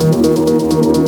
Música